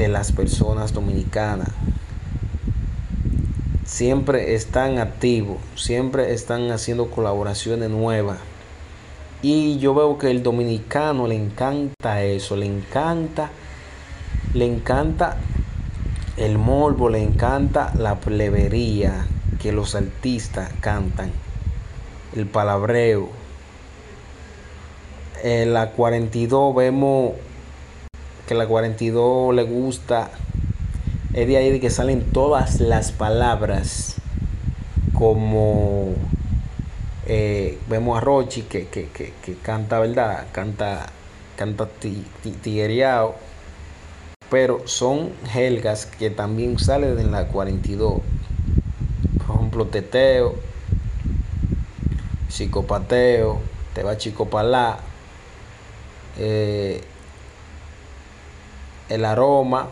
de las personas dominicanas. Siempre están activos, siempre están haciendo colaboraciones nuevas. Y yo veo que el dominicano le encanta eso, le encanta, le encanta el morbo, le encanta la plebería que los artistas cantan, el palabreo. En la 42 vemos que la 42 le gusta, es de ahí de que salen todas las palabras como eh, vemos a Rochi que, que, que, que, canta, ¿verdad? Canta, canta tiguereado. Pero son helgas que también salen en la 42. Por ejemplo, teteo, psicopateo, te va chicopalá, eh, el aroma